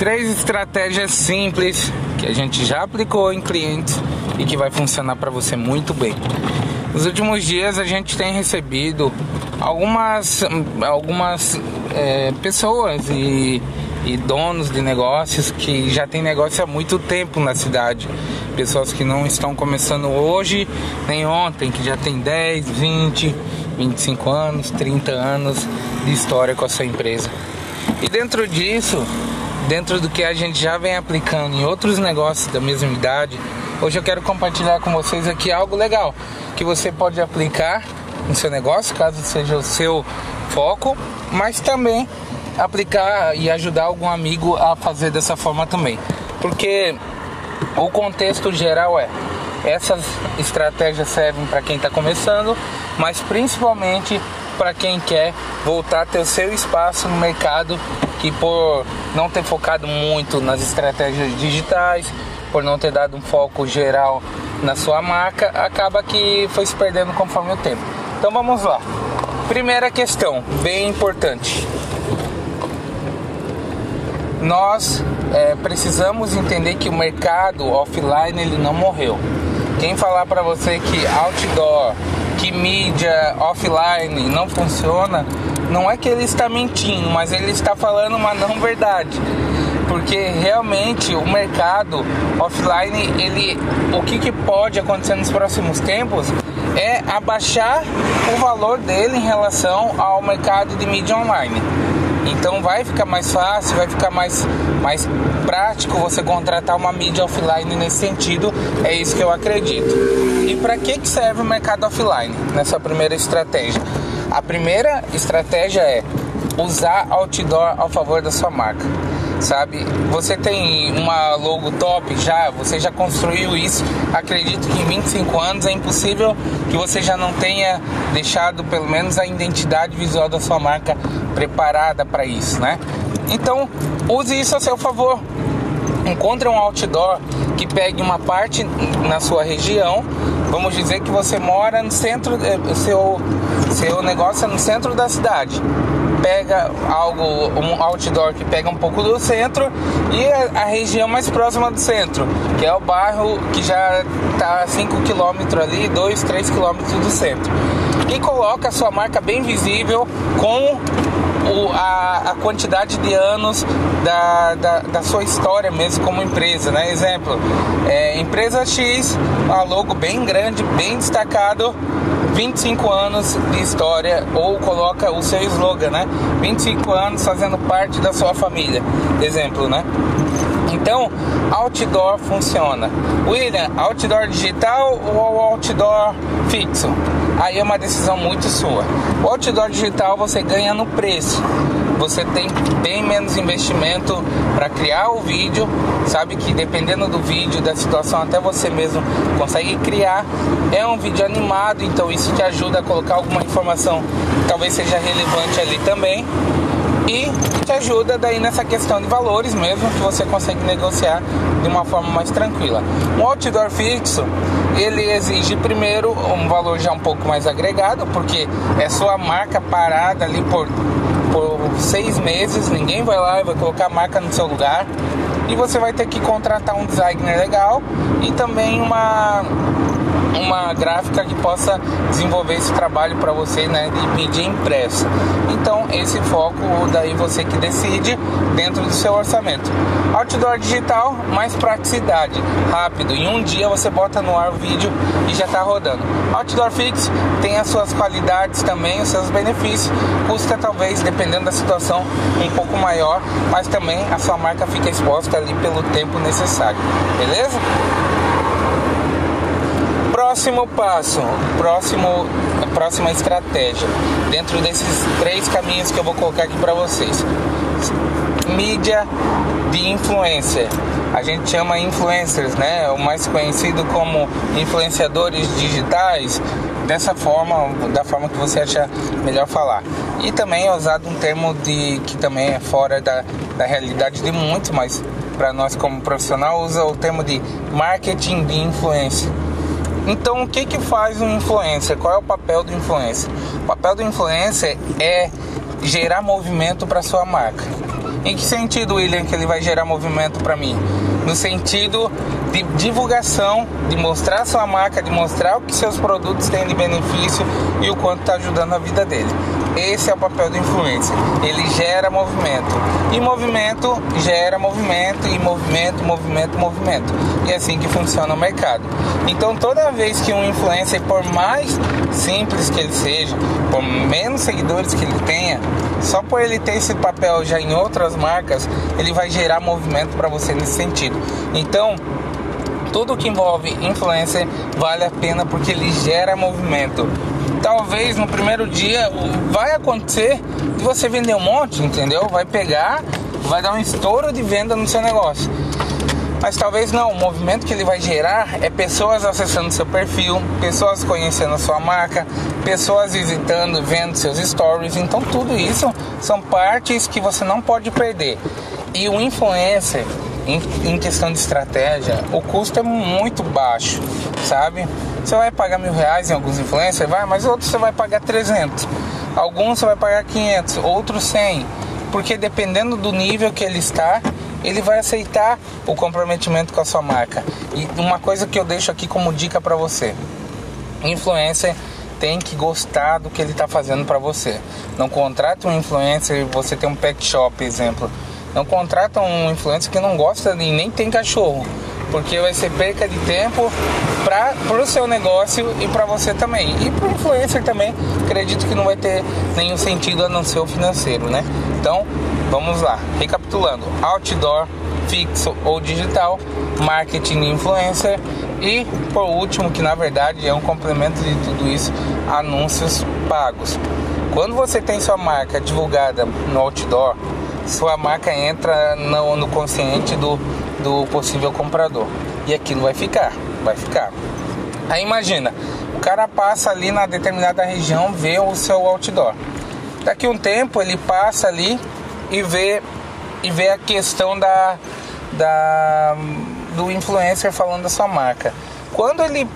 Três estratégias simples que a gente já aplicou em clientes e que vai funcionar para você muito bem. Nos últimos dias a gente tem recebido algumas, algumas é, pessoas e, e donos de negócios que já têm negócio há muito tempo na cidade. Pessoas que não estão começando hoje nem ontem, que já tem 10, 20, 25 anos, 30 anos de história com a sua empresa. E dentro disso, dentro do que a gente já vem aplicando em outros negócios da mesma idade, hoje eu quero compartilhar com vocês aqui algo legal que você pode aplicar no seu negócio, caso seja o seu foco, mas também aplicar e ajudar algum amigo a fazer dessa forma também. Porque o contexto geral é essas estratégias servem para quem está começando, mas principalmente para quem quer voltar a ter o seu espaço no mercado que por não ter focado muito nas estratégias digitais, por não ter dado um foco geral na sua marca, acaba que foi se perdendo conforme o tempo. Então vamos lá. Primeira questão, bem importante. Nós é, precisamos entender que o mercado offline ele não morreu. Quem falar para você que outdoor, que mídia offline não funciona, não é que ele está mentindo, mas ele está falando uma não verdade porque realmente o mercado offline, ele, o que, que pode acontecer nos próximos tempos é abaixar o valor dele em relação ao mercado de mídia online. Então vai ficar mais fácil, vai ficar mais, mais prático você contratar uma mídia offline nesse sentido, é isso que eu acredito. E para que, que serve o mercado offline nessa primeira estratégia? A primeira estratégia é usar outdoor ao favor da sua marca sabe? Você tem uma logo top já, você já construiu isso. Acredito que em 25 anos é impossível que você já não tenha deixado pelo menos a identidade visual da sua marca preparada para isso, né? Então, use isso a seu favor. Encontre um outdoor que pegue uma parte na sua região. Vamos dizer que você mora no centro, eh, seu seu negócio é no centro da cidade pega algo, um outdoor que pega um pouco do centro e a, a região mais próxima do centro, que é o bairro que já está a 5 km ali, 2, 3 km do centro. E coloca a sua marca bem visível com o, a, a, quantidade de anos da, da, da, sua história mesmo como empresa, né? Exemplo, é, empresa X, a logo bem grande, bem destacado, 25 anos de história ou coloca o seu slogan, né? 25 anos fazendo parte da sua família. Exemplo, né? Então, outdoor funciona. William, outdoor digital ou outdoor fixo? Aí é uma decisão muito sua. O outdoor digital você ganha no preço você tem bem menos investimento para criar o vídeo, sabe que dependendo do vídeo, da situação, até você mesmo consegue criar. É um vídeo animado, então isso te ajuda a colocar alguma informação que talvez seja relevante ali também e te ajuda daí nessa questão de valores mesmo que você consegue negociar de uma forma mais tranquila. Um outdoor fixo ele exige primeiro um valor já um pouco mais agregado porque é sua marca parada ali por por seis meses, ninguém vai lá e vai colocar a marca no seu lugar. E você vai ter que contratar um designer legal e também uma uma gráfica que possa desenvolver esse trabalho para você, né, de mídia impressa. Então, esse foco daí você que decide dentro do seu orçamento. Outdoor digital, mais praticidade, rápido. Em um dia você bota no ar o vídeo e já está rodando. Outdoor fixo tem as suas qualidades também, os seus benefícios. Custa talvez, dependendo da situação, um pouco maior, mas também a sua marca fica exposta ali pelo tempo necessário. Beleza? Próximo passo, próximo, próxima estratégia, dentro desses três caminhos que eu vou colocar aqui para vocês. Mídia de influencer. A gente chama influencers, né? O mais conhecido como influenciadores digitais, dessa forma, da forma que você acha melhor falar. E também é usado um termo de que também é fora da, da realidade de muitos, mas para nós como profissional usa o termo de marketing de influência. Então, o que que faz um influencer? Qual é o papel do influencer? O papel do influencer é gerar movimento para sua marca. Em que sentido, William, que ele vai gerar movimento para mim? No sentido de divulgação, de mostrar sua marca, de mostrar o que seus produtos têm de benefício e o quanto está ajudando a vida dele. Esse é o papel do influencer. Ele gera movimento. E movimento gera movimento e movimento, movimento, movimento. E é assim que funciona o mercado. Então toda vez que um influencer, por mais simples que ele seja, por menos seguidores que ele tenha, só por ele ter esse papel já em outras marcas, ele vai gerar movimento para você nesse sentido. Então, tudo que envolve influencer vale a pena porque ele gera movimento. Talvez no primeiro dia vai acontecer de você vender um monte, entendeu? Vai pegar, vai dar um estouro de venda no seu negócio. Mas talvez não, o movimento que ele vai gerar é pessoas acessando seu perfil, pessoas conhecendo a sua marca, pessoas visitando, vendo seus stories. Então tudo isso são partes que você não pode perder. E o influencer, em, questão de estratégia, o custo é muito baixo, sabe? Você vai pagar mil reais em alguns influencers, vai, mas outros você vai pagar 300. Alguns você vai pagar 500, outros 100. Porque dependendo do nível que ele está, ele vai aceitar o comprometimento com a sua marca. E uma coisa que eu deixo aqui como dica para você: influencer tem que gostar do que ele está fazendo para você. Não contrata um influencer, você tem um pet shop, exemplo. Não contrata um influencer que não gosta e nem tem cachorro, porque vai ser perca de tempo para o seu negócio e para você também. E para o influencer também, acredito que não vai ter nenhum sentido a não ser o financeiro, né? Então, vamos lá. Recapitulando: outdoor, fixo ou digital, marketing influencer e, por último, que na verdade é um complemento de tudo isso, anúncios pagos. Quando você tem sua marca divulgada no outdoor, sua marca entra no, no consciente do, do possível comprador. E aquilo vai ficar, vai ficar. Aí imagina, o cara passa ali na determinada região, vê o seu outdoor. Daqui um tempo ele passa ali e vê e vê a questão da, da do influencer falando da sua marca. Quando ele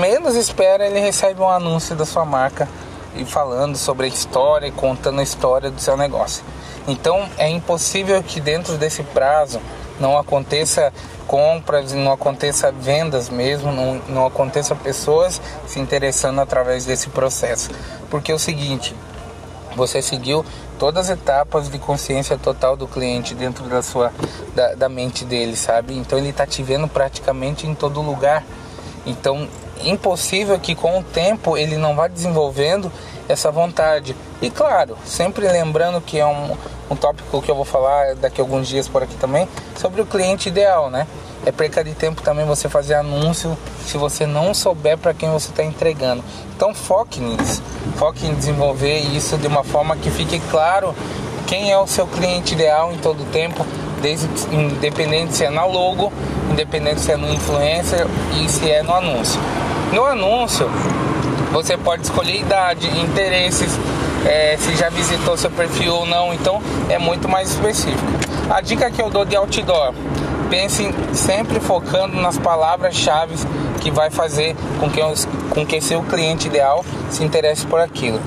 menos espera, ele recebe um anúncio da sua marca e falando sobre a história e contando a história do seu negócio. Então é impossível que dentro desse prazo não aconteça compras, não aconteça vendas mesmo, não, não aconteça pessoas se interessando através desse processo. Porque é o seguinte, você seguiu todas as etapas de consciência total do cliente dentro da sua da, da mente dele, sabe? Então ele está te vendo praticamente em todo lugar. Então impossível que com o tempo ele não vá desenvolvendo essa vontade. E claro, sempre lembrando que é um, um tópico que eu vou falar daqui a alguns dias por aqui também, sobre o cliente ideal, né? É perca de tempo também você fazer anúncio se você não souber para quem você está entregando. Então foque nisso, foque em desenvolver isso de uma forma que fique claro quem é o seu cliente ideal em todo tempo, desde, independente se é na logo, independente se é no influencer e se é no anúncio. No anúncio, você pode escolher idade, interesses, é, se já visitou seu perfil ou não, então é muito mais específico. A dica que eu dou de outdoor, pense sempre focando nas palavras-chave que vai fazer com que, com que seu cliente ideal se interesse por aquilo.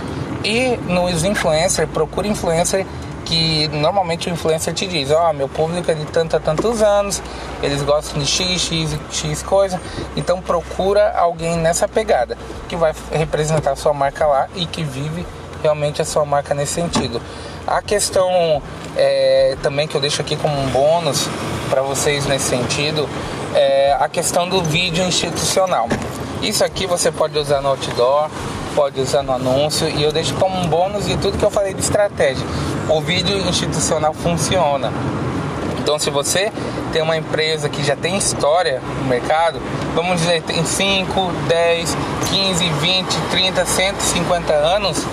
E nos influencers, procure influencer que normalmente o influencer te diz, ó, oh, meu público é de tanto a tantos anos, eles gostam de X, X, X coisa, então procura alguém nessa pegada, que vai representar a sua marca lá e que vive realmente a sua marca nesse sentido. A questão é, também que eu deixo aqui como um bônus para vocês nesse sentido é a questão do vídeo institucional. Isso aqui você pode usar no outdoor, pode usar no anúncio e eu deixo como um bônus de tudo que eu falei de estratégia. O vídeo institucional funciona. Então, se você tem uma empresa que já tem história no mercado, vamos dizer, tem 5, 10, 15, 20, 30, 150 anos,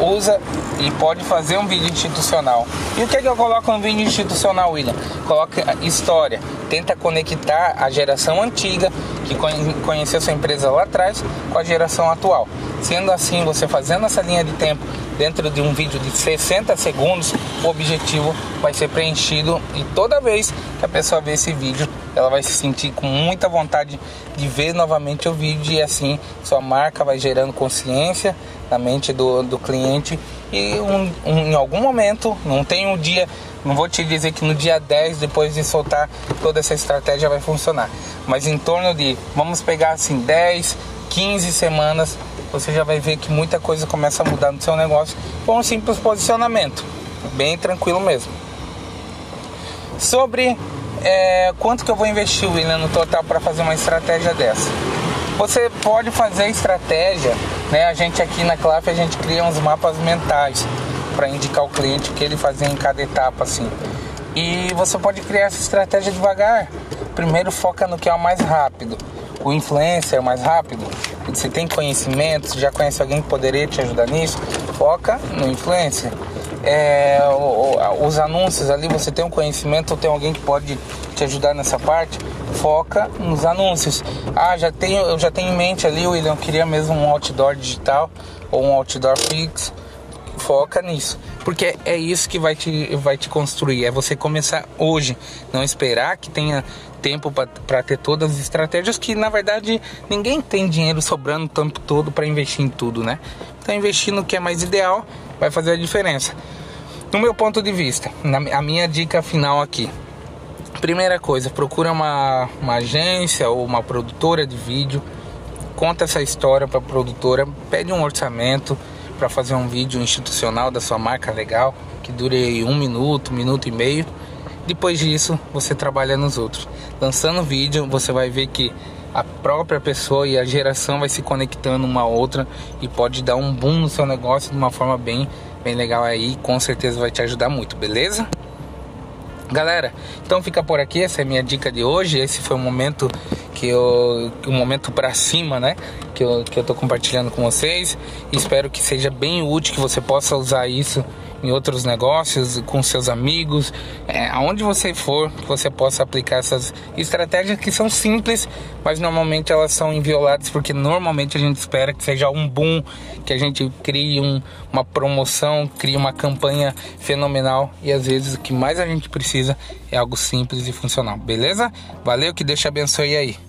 usa e pode fazer um vídeo institucional. E o que, é que eu coloco no vídeo institucional, William? Coloca história, tenta conectar a geração antiga que conheceu sua empresa lá atrás com a geração atual. Sendo assim, você fazendo essa linha de tempo dentro de um vídeo de 60 segundos, o objetivo vai ser preenchido e toda vez que a pessoa ver esse vídeo, ela vai se sentir com muita vontade de ver novamente o vídeo e assim sua marca vai gerando consciência na mente do, do cliente e um, um, em algum momento, não tem um dia, não vou te dizer que no dia 10, depois de soltar toda essa estratégia vai funcionar, mas em torno de, vamos pegar assim, 10, 15 semanas, você já vai ver que muita coisa começa a mudar no seu negócio com um simples posicionamento, bem tranquilo mesmo. Sobre é, quanto que eu vou investir, William, no total para fazer uma estratégia dessa? Você pode fazer estratégia, né? A gente aqui na CLAF a gente cria uns mapas mentais para indicar o cliente o que ele fazer em cada etapa assim. E você pode criar essa estratégia devagar. Primeiro foca no que é o mais rápido. O influencer é mais rápido. Você tem conhecimento, já conhece alguém que poderia te ajudar nisso, foca no influencer. É, os anúncios ali, você tem um conhecimento ou tem alguém que pode te ajudar nessa parte, foca nos anúncios. Ah, já tenho, eu já tenho em mente ali, William, eu queria mesmo um outdoor digital ou um outdoor fixo. Foca nisso, porque é isso que vai te, vai te construir. É você começar hoje, não esperar que tenha tempo para ter todas as estratégias que na verdade ninguém tem dinheiro sobrando o tempo todo para investir em tudo, né? Então investir no que é mais ideal vai fazer a diferença. No meu ponto de vista, na, a minha dica final aqui, Primeira coisa, procura uma, uma agência ou uma produtora de vídeo, conta essa história para a produtora, pede um orçamento para fazer um vídeo institucional da sua marca legal, que dure um minuto, um minuto e meio. Depois disso, você trabalha nos outros. Lançando vídeo, você vai ver que a própria pessoa e a geração vai se conectando uma a outra e pode dar um boom no seu negócio de uma forma bem, bem legal aí, com certeza vai te ajudar muito, beleza? Galera, então fica por aqui, essa é a minha dica de hoje. Esse foi o momento que eu. o momento para cima, né? Que eu, que eu tô compartilhando com vocês. Espero que seja bem útil, que você possa usar isso em outros negócios, com seus amigos, é, aonde você for, você possa aplicar essas estratégias que são simples, mas normalmente elas são invioladas porque normalmente a gente espera que seja um boom, que a gente crie um, uma promoção, crie uma campanha fenomenal e às vezes o que mais a gente precisa é algo simples e funcional, beleza? Valeu, que Deus te abençoe aí.